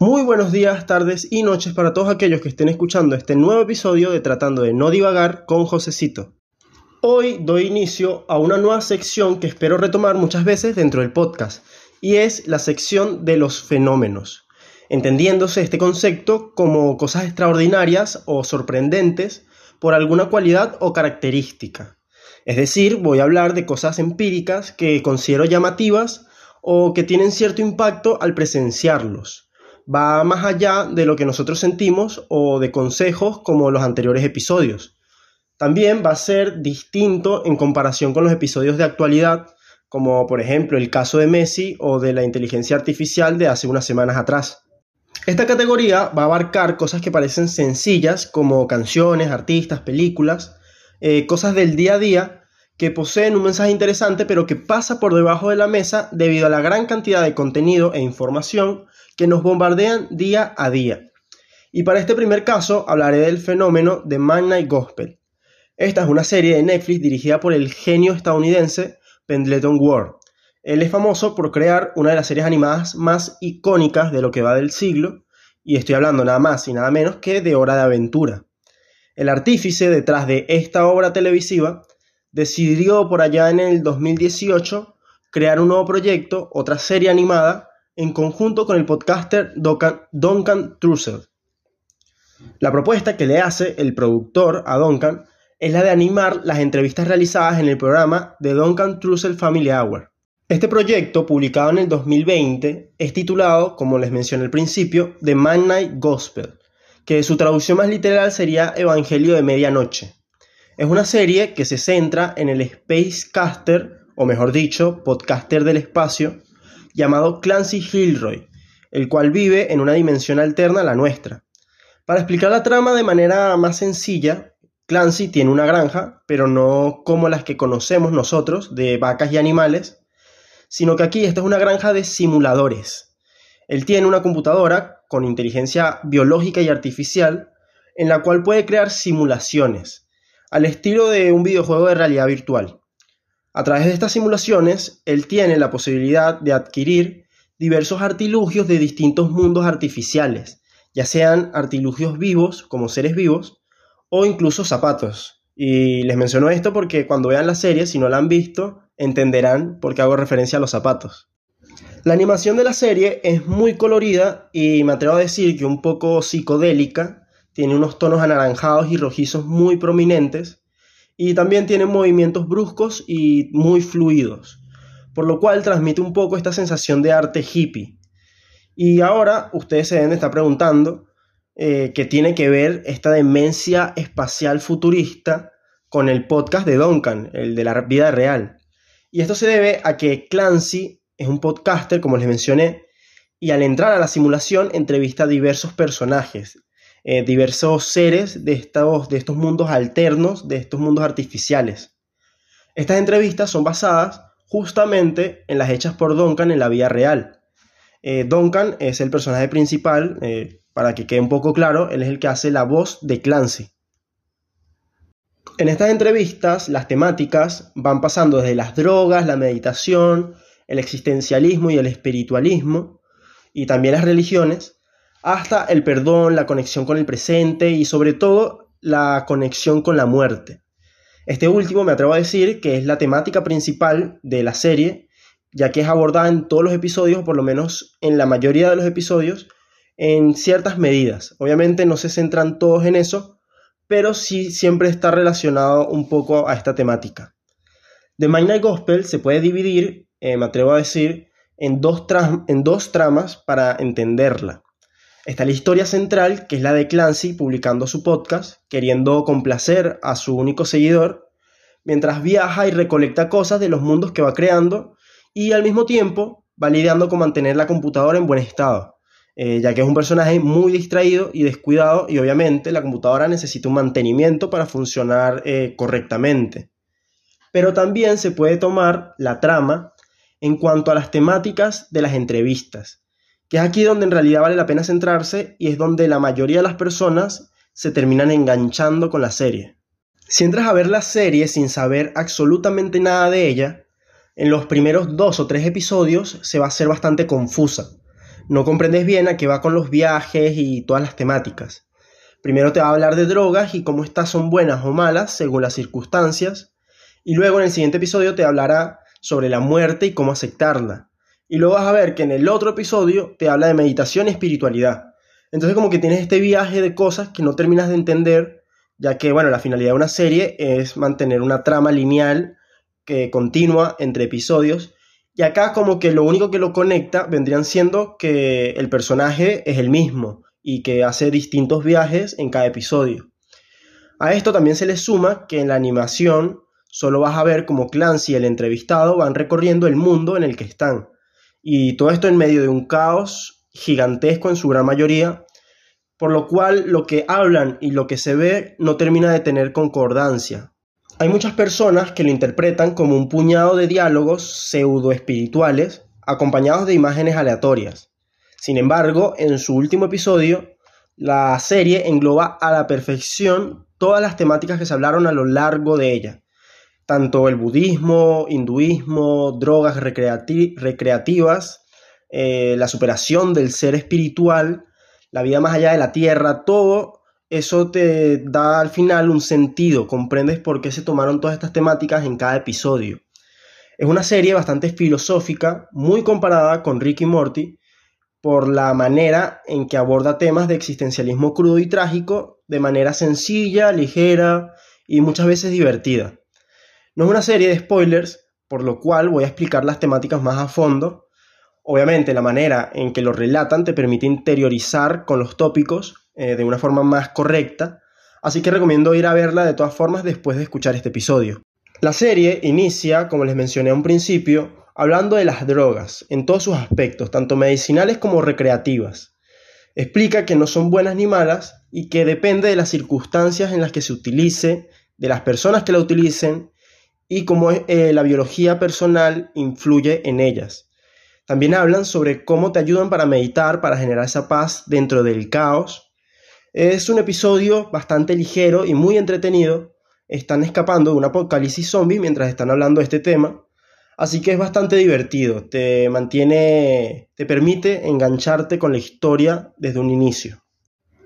Muy buenos días, tardes y noches para todos aquellos que estén escuchando este nuevo episodio de Tratando de no divagar con Josecito. Hoy doy inicio a una nueva sección que espero retomar muchas veces dentro del podcast, y es la sección de los fenómenos, entendiéndose este concepto como cosas extraordinarias o sorprendentes por alguna cualidad o característica. Es decir, voy a hablar de cosas empíricas que considero llamativas o que tienen cierto impacto al presenciarlos va más allá de lo que nosotros sentimos o de consejos como los anteriores episodios. También va a ser distinto en comparación con los episodios de actualidad, como por ejemplo el caso de Messi o de la inteligencia artificial de hace unas semanas atrás. Esta categoría va a abarcar cosas que parecen sencillas como canciones, artistas, películas, eh, cosas del día a día que poseen un mensaje interesante pero que pasa por debajo de la mesa debido a la gran cantidad de contenido e información que nos bombardean día a día. Y para este primer caso hablaré del fenómeno de Night Gospel. Esta es una serie de Netflix dirigida por el genio estadounidense Pendleton Ward. Él es famoso por crear una de las series animadas más icónicas de lo que va del siglo, y estoy hablando nada más y nada menos que de Hora de Aventura. El artífice detrás de esta obra televisiva decidió por allá en el 2018 crear un nuevo proyecto, otra serie animada, en conjunto con el podcaster Duncan Trussell. La propuesta que le hace el productor a Duncan es la de animar las entrevistas realizadas en el programa de Duncan Trussell Family Hour. Este proyecto, publicado en el 2020, es titulado, como les mencioné al principio, The Midnight Gospel, que su traducción más literal sería Evangelio de Medianoche. Es una serie que se centra en el Spacecaster, o mejor dicho, podcaster del espacio, llamado Clancy Gilroy, el cual vive en una dimensión alterna a la nuestra. Para explicar la trama de manera más sencilla, Clancy tiene una granja, pero no como las que conocemos nosotros, de vacas y animales, sino que aquí esta es una granja de simuladores. Él tiene una computadora con inteligencia biológica y artificial en la cual puede crear simulaciones, al estilo de un videojuego de realidad virtual. A través de estas simulaciones, él tiene la posibilidad de adquirir diversos artilugios de distintos mundos artificiales, ya sean artilugios vivos, como seres vivos, o incluso zapatos. Y les menciono esto porque cuando vean la serie, si no la han visto, entenderán por qué hago referencia a los zapatos. La animación de la serie es muy colorida y me atrevo a decir que un poco psicodélica, tiene unos tonos anaranjados y rojizos muy prominentes, y también tiene movimientos bruscos y muy fluidos, por lo cual transmite un poco esta sensación de arte hippie. Y ahora ustedes se deben estar preguntando eh, qué tiene que ver esta demencia espacial futurista con el podcast de Duncan, el de la vida real. Y esto se debe a que Clancy es un podcaster, como les mencioné, y al entrar a la simulación entrevista a diversos personajes, eh, diversos seres de estos, mundos alternos, de estos mundos artificiales. Estas entrevistas son basadas justamente en las hechas por Duncan en la vida real. Eh, Duncan es el personaje principal, eh, para que quede un poco claro, él es el que hace la voz de Clancy. En estas entrevistas las temáticas van pasando desde las drogas, la meditación, el existencialismo y el espiritualismo, y también las religiones, hasta el perdón, la conexión con el presente y sobre todo la conexión con la muerte. Este último me atrevo a decir que es la temática principal de la serie, ya que es abordada en todos los episodios, por lo menos en la mayoría de los episodios, en ciertas medidas. Obviamente no se centran todos en eso, pero sí siempre está relacionado un poco a esta temática. The Midnight Gospel se puede dividir, eh, me atrevo a decir, en dos, en dos tramas para entenderla. Está la historia central, que es la de Clancy publicando su podcast, queriendo complacer a su único seguidor, mientras viaja y recolecta cosas de los mundos que va creando y al mismo tiempo va lidiando con mantener la computadora en buen estado, eh, ya que es un personaje muy distraído y descuidado y obviamente la computadora necesita un mantenimiento para funcionar eh, correctamente. Pero también se puede tomar la trama en cuanto a las temáticas de las entrevistas que es aquí donde en realidad vale la pena centrarse y es donde la mayoría de las personas se terminan enganchando con la serie. Si entras a ver la serie sin saber absolutamente nada de ella, en los primeros dos o tres episodios se va a hacer bastante confusa. No comprendes bien a qué va con los viajes y todas las temáticas. Primero te va a hablar de drogas y cómo estas son buenas o malas según las circunstancias. Y luego en el siguiente episodio te hablará sobre la muerte y cómo aceptarla. Y luego vas a ver que en el otro episodio te habla de meditación y espiritualidad. Entonces como que tienes este viaje de cosas que no terminas de entender ya que bueno, la finalidad de una serie es mantener una trama lineal que continua entre episodios y acá como que lo único que lo conecta vendrían siendo que el personaje es el mismo y que hace distintos viajes en cada episodio. A esto también se le suma que en la animación solo vas a ver como Clancy y el entrevistado van recorriendo el mundo en el que están. Y todo esto en medio de un caos gigantesco en su gran mayoría, por lo cual lo que hablan y lo que se ve no termina de tener concordancia. Hay muchas personas que lo interpretan como un puñado de diálogos pseudo espirituales acompañados de imágenes aleatorias. Sin embargo, en su último episodio, la serie engloba a la perfección todas las temáticas que se hablaron a lo largo de ella, tanto el budismo, hinduismo, drogas recreativas, eh, la superación del ser espiritual, la vida más allá de la tierra, todo eso te da al final un sentido, comprendes por qué se tomaron todas estas temáticas en cada episodio. Es una serie bastante filosófica, muy comparada con Rick y Morty, por la manera en que aborda temas de existencialismo crudo y trágico de manera sencilla, ligera y muchas veces divertida. No es una serie de spoilers, por lo cual voy a explicar las temáticas más a fondo, Obviamente la manera en que lo relatan te permite interiorizar con los tópicos eh, de una forma más correcta, así que recomiendo ir a verla de todas formas después de escuchar este episodio. La serie inicia, como les mencioné a un principio, hablando de las drogas, en todos sus aspectos, tanto medicinales como recreativas. Explica que no son buenas ni malas y que depende de las circunstancias en las que se utilice, de las personas que la utilicen y cómo eh, la biología personal influye en ellas. También hablan sobre cómo te ayudan para meditar, para generar esa paz dentro del caos. Es un episodio bastante ligero y muy entretenido. Están escapando de un apocalipsis zombie mientras están hablando de este tema. Así que es bastante divertido, te mantiene, te permite engancharte con la historia desde un inicio.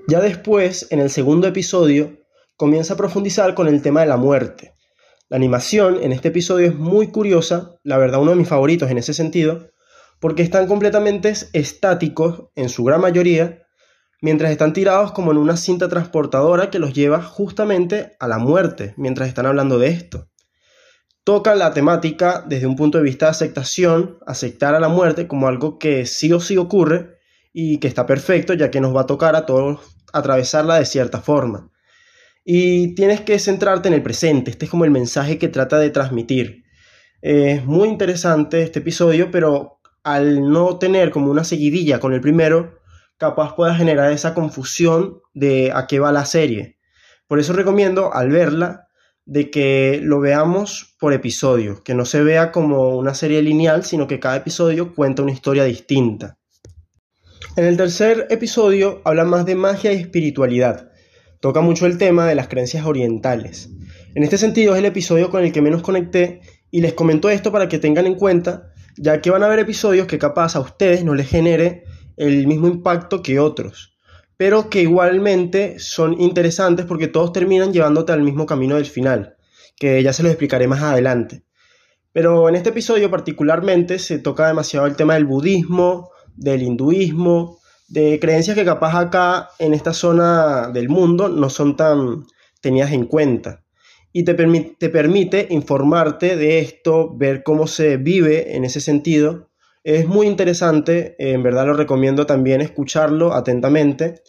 Ya después, en el segundo episodio, comienza a profundizar con el tema de la muerte. La animación en este episodio es muy curiosa, la verdad uno de mis favoritos en ese sentido, porque están completamente estáticos en su gran mayoría, mientras están tirados como en una cinta transportadora que los lleva justamente a la muerte, mientras están hablando de esto. Tocan la temática desde un punto de vista de aceptación, aceptar a la muerte como algo que sí o sí ocurre y que está perfecto, ya que nos va a tocar a todos atravesarla de cierta forma. Y tienes que centrarte en el presente, este es como el mensaje que trata de transmitir. Es muy interesante este episodio, pero al no tener como una seguidilla con el primero, capaz pueda generar esa confusión de a qué va la serie. Por eso recomiendo al verla de que lo veamos por episodio, que no se vea como una serie lineal, sino que cada episodio cuenta una historia distinta. En el tercer episodio habla más de magia y espiritualidad. Toca mucho el tema de las creencias orientales. En este sentido es el episodio con el que menos conecté y les comento esto para que tengan en cuenta ya que van a haber episodios que capaz a ustedes no les genere el mismo impacto que otros, pero que igualmente son interesantes porque todos terminan llevándote al mismo camino del final, que ya se los explicaré más adelante. Pero en este episodio particularmente se toca demasiado el tema del budismo, del hinduismo, de creencias que capaz acá en esta zona del mundo no son tan tenidas en cuenta y te, te permite informarte de esto, ver cómo se vive en ese sentido. Es muy interesante, en verdad lo recomiendo también escucharlo atentamente.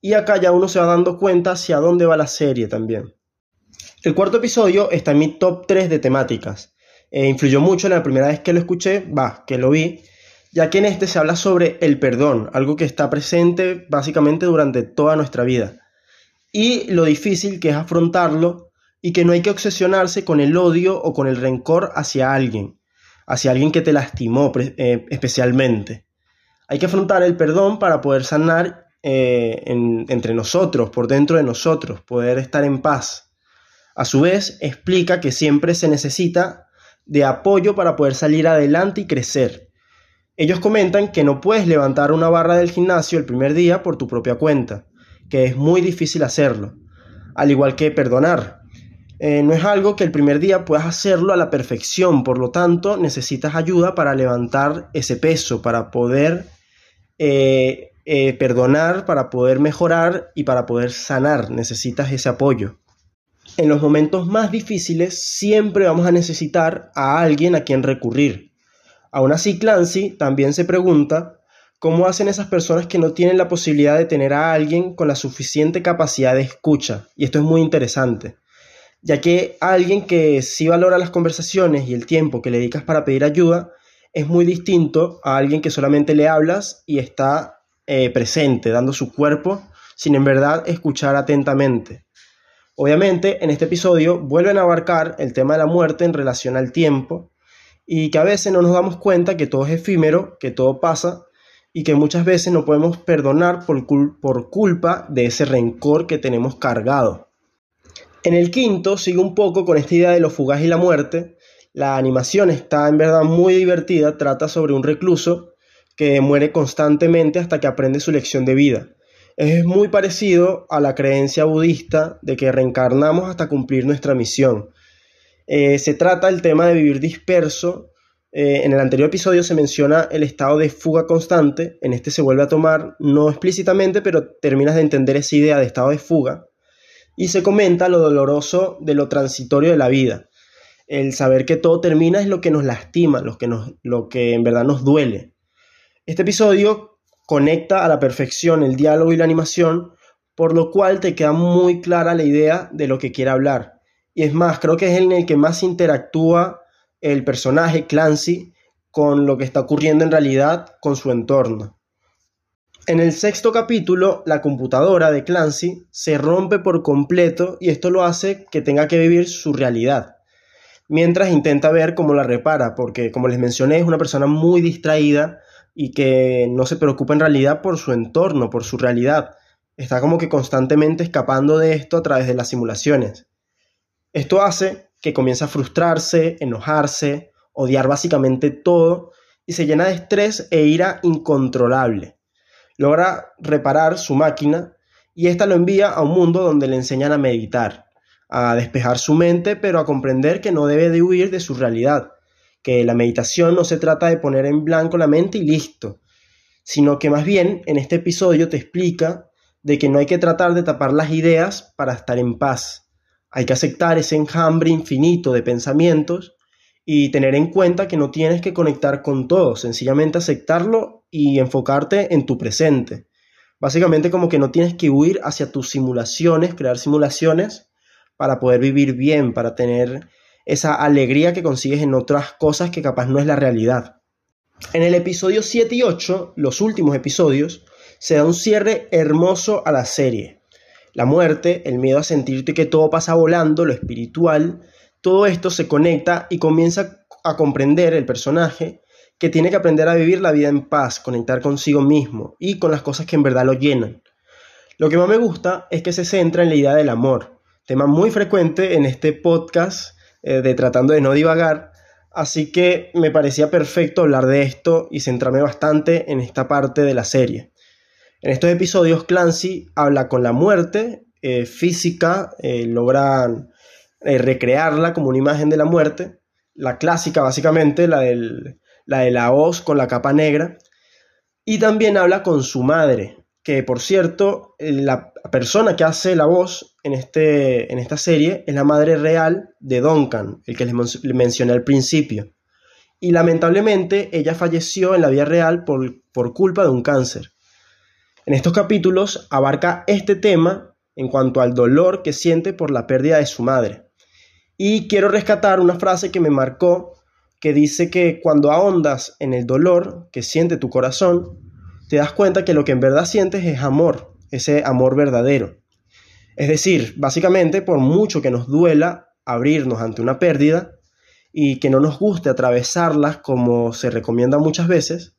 Y acá ya uno se va dando cuenta hacia dónde va la serie también. El cuarto episodio está en mi top 3 de temáticas. E influyó mucho la primera vez que lo escuché, va, que lo vi, ya que en este se habla sobre el perdón, algo que está presente básicamente durante toda nuestra vida. Y lo difícil que es afrontarlo y que no hay que obsesionarse con el odio o con el rencor hacia alguien, hacia alguien que te lastimó eh, especialmente. Hay que afrontar el perdón para poder sanar eh, entre nosotros, por dentro de nosotros, poder estar en paz. A su vez, explica que siempre se necesita de apoyo para poder salir adelante y crecer. Ellos comentan que no puedes levantar una barra del gimnasio el primer día por tu propia cuenta, que es muy difícil hacerlo, al igual que perdonar. Eh, no es algo que el primer día puedas hacerlo a la perfección, por lo tanto necesitas ayuda para levantar ese peso, para poder eh, eh, perdonar, para poder mejorar y para poder sanar. Necesitas ese apoyo en los momentos más difíciles siempre vamos a necesitar a alguien a quien recurrir. Aún así, Clancy también se pregunta cómo hacen esas personas que no tienen la posibilidad de tener a alguien con la suficiente capacidad de escucha. Y esto es muy interesante, ya que alguien que sí valora las conversaciones y el tiempo que le dedicas para pedir ayuda es muy distinto a alguien que solamente le hablas y está eh, presente, dando su cuerpo, sin en verdad escuchar atentamente. Obviamente, en este episodio vuelven a abarcar el tema de la muerte en relación al tiempo y que a veces no nos damos cuenta que todo es efímero, que todo pasa y que muchas veces no podemos perdonar por, por culpa de ese rencor que tenemos cargado. En el quinto sigue un poco con esta idea de lo fugaz y la muerte. La animación está en verdad muy divertida, trata sobre un recluso que muere constantemente hasta que aprende su lección de vida es muy parecido a la creencia budista de que reencarnamos hasta cumplir nuestra misión. Eh, se trata del tema de vivir disperso. Eh, en el anterior episodio se menciona el estado de fuga constante, en este se vuelve a tomar, no explícitamente, pero terminas de entender esa idea de estado de fuga. Y se comenta lo doloroso de lo transitorio de la vida. El saber que todo termina es lo que nos lastima, lo que, nos, lo que en verdad nos duele. Este episodio conecta a la perfección el diálogo y la animación, por lo cual te queda muy clara la idea de lo que quiere hablar. Y es más, creo que es en el que más interactúa el personaje Clancy con lo que está ocurriendo en realidad con su entorno. En el sexto capítulo, la computadora de Clancy se rompe por completo y esto lo hace que tenga que vivir su realidad, mientras intenta ver cómo la repara, porque como les mencioné es una persona muy distraída y que no se preocupa en realidad por su entorno, por su realidad. Está como que constantemente escapando de esto a través de las simulaciones. Esto hace que comience a frustrarse, enojarse, odiar básicamente todo y se llena de estrés e ira incontrolable. Logra reparar su máquina y ésta lo envía a un mundo donde le enseñan a meditar, a despejar su mente, pero a comprender que no debe de huir de su realidad, que la meditación no se trata de poner en blanco la mente y listo, sino que más bien en este episodio te explica de que no hay que tratar de tapar las ideas para estar en paz. Hay que aceptar ese enjambre infinito de pensamientos y tener en cuenta que no tienes que conectar con todo, sencillamente aceptarlo y enfocarte en tu presente. Básicamente como que no tienes que huir hacia tus simulaciones, crear simulaciones para poder vivir bien, para tener esa alegría que consigues en otras cosas que capaz no es la realidad. En el episodio 7 y 8, los últimos episodios, se da un cierre hermoso a la serie. La muerte, el miedo a sentirte que todo pasa volando, lo espiritual, todo esto se conecta y comienza a comprender el personaje que tiene que aprender a vivir la vida en paz, conectar consigo mismo y con las cosas que en verdad lo llenan. Lo que más me gusta es que se centra en la idea del amor, tema muy frecuente en este podcast eh, de tratando de no divagar. Así que me parecía perfecto hablar de esto y centrarme bastante en esta parte de la serie. En estos episodios Clancy habla con la muerte eh, física, eh, logran recrearla como una imagen de la muerte, la clásica básicamente, la, de la hoz con la capa negra, y también habla con su madre, que por cierto, la persona que hace la voz en, este, en esta serie es la madre real de Duncan, el que les mencioné al principio. Y lamentablemente ella falleció en la vida real por, por culpa de un cáncer. En estos capítulos abarca este tema en cuanto al dolor que siente por la pérdida de su madre. Y quiero rescatar una frase que me marcó que dice que cuando ahondas en el dolor que siente tu corazón, te das cuenta que lo que en verdad sientes es amor, ese amor verdadero. Es decir, básicamente, por mucho que nos duela abrirnos ante una pérdida y que no nos guste atravesarlas como se recomienda muchas veces,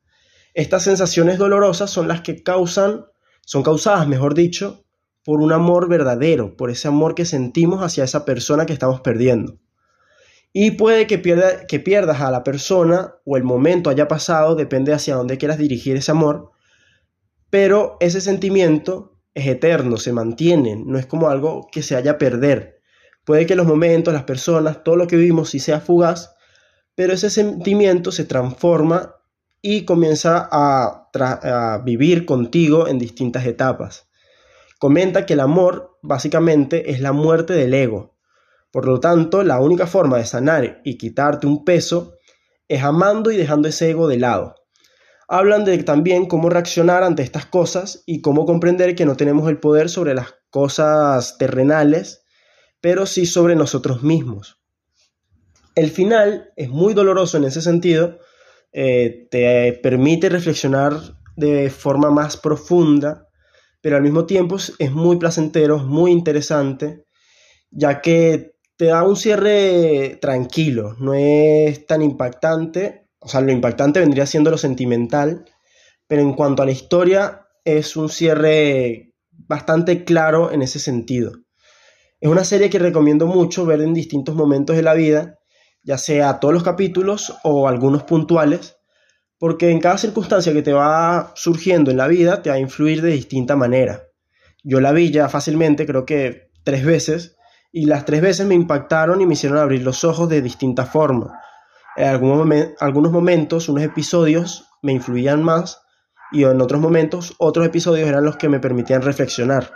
estas sensaciones dolorosas son las que causan, son causadas, mejor dicho, por un amor verdadero, por ese amor que sentimos hacia esa persona que estamos perdiendo. Y puede que, pierda, que pierdas a la persona o el momento haya pasado, depende hacia dónde quieras dirigir ese amor, pero ese sentimiento es eterno, se mantiene, no es como algo que se haya a perder. Puede que los momentos, las personas, todo lo que vivimos sí sea fugaz, pero ese sentimiento se transforma y comienza a vivir contigo en distintas etapas. Comenta que el amor básicamente es la muerte del ego. Por lo tanto, la única forma de sanar y quitarte un peso es amando y dejando ese ego de lado. Hablan de también cómo reaccionar ante estas cosas y cómo comprender que no tenemos el poder sobre las cosas terrenales, pero sí sobre nosotros mismos. El final es muy doloroso en ese sentido, eh, te permite reflexionar de forma más profunda pero al mismo tiempo es muy placentero, muy interesante, ya que te da un cierre tranquilo, no es tan impactante, o sea, lo impactante vendría siendo lo sentimental, pero en cuanto a la historia es un cierre bastante claro en ese sentido. Es una serie que recomiendo mucho ver en distintos momentos de la vida, ya sea todos los capítulos o algunos puntuales, porque en cada circunstancia que te va surgiendo en la vida te va a influir de distinta manera. Yo la vi ya fácilmente, creo que tres veces, y las tres veces me impactaron y me hicieron abrir los ojos de distinta forma. En algunos momentos, unos episodios me influían más y en otros momentos, otros episodios eran los que me permitían reflexionar.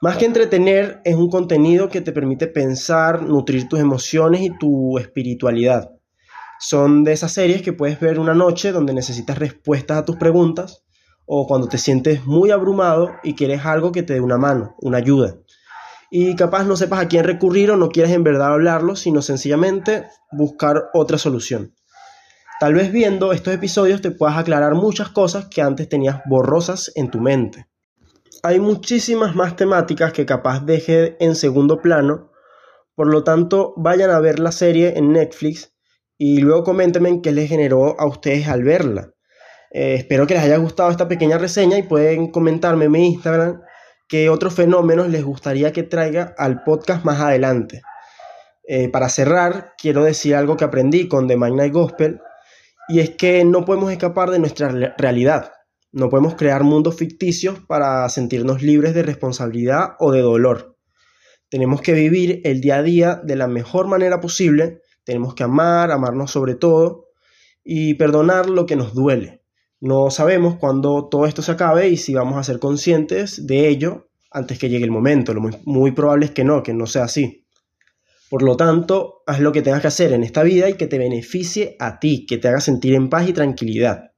Más que entretener, es un contenido que te permite pensar, nutrir tus emociones y tu espiritualidad. Son de esas series que puedes ver una noche donde necesitas respuestas a tus preguntas o cuando te sientes muy abrumado y quieres algo que te dé una mano, una ayuda. Y capaz no sepas a quién recurrir o no quieres en verdad hablarlo, sino sencillamente buscar otra solución. Tal vez viendo estos episodios te puedas aclarar muchas cosas que antes tenías borrosas en tu mente. Hay muchísimas más temáticas que capaz deje en segundo plano, por lo tanto vayan a ver la serie en Netflix y luego coméntenme qué les generó a ustedes al verla. Eh, espero que les haya gustado esta pequeña reseña y pueden comentarme en mi Instagram qué otros fenómenos les gustaría que traiga al podcast más adelante. Eh, para cerrar, quiero decir algo que aprendí con The Midnight Gospel y es que no podemos escapar de nuestra realidad. No podemos crear mundos ficticios para sentirnos libres de responsabilidad o de dolor. Tenemos que vivir el día a día de la mejor manera posible tenemos que amar, amarnos sobre todo y perdonar lo que nos duele. No sabemos cuándo todo esto se acabe y si vamos a ser conscientes de ello antes que llegue el momento. Lo muy, probable es que no, que no sea así. Por lo tanto, haz lo que tengas que hacer en esta vida y que te beneficie a ti, que te haga sentir en paz y tranquilidad.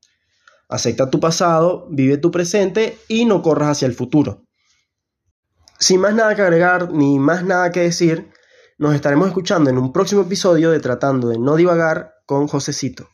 Acepta tu pasado, vive tu presente y no corras hacia el futuro. Sin más nada que agregar ni más nada que decir, nos estaremos escuchando en un próximo episodio de Tratando de no divagar con Josecito.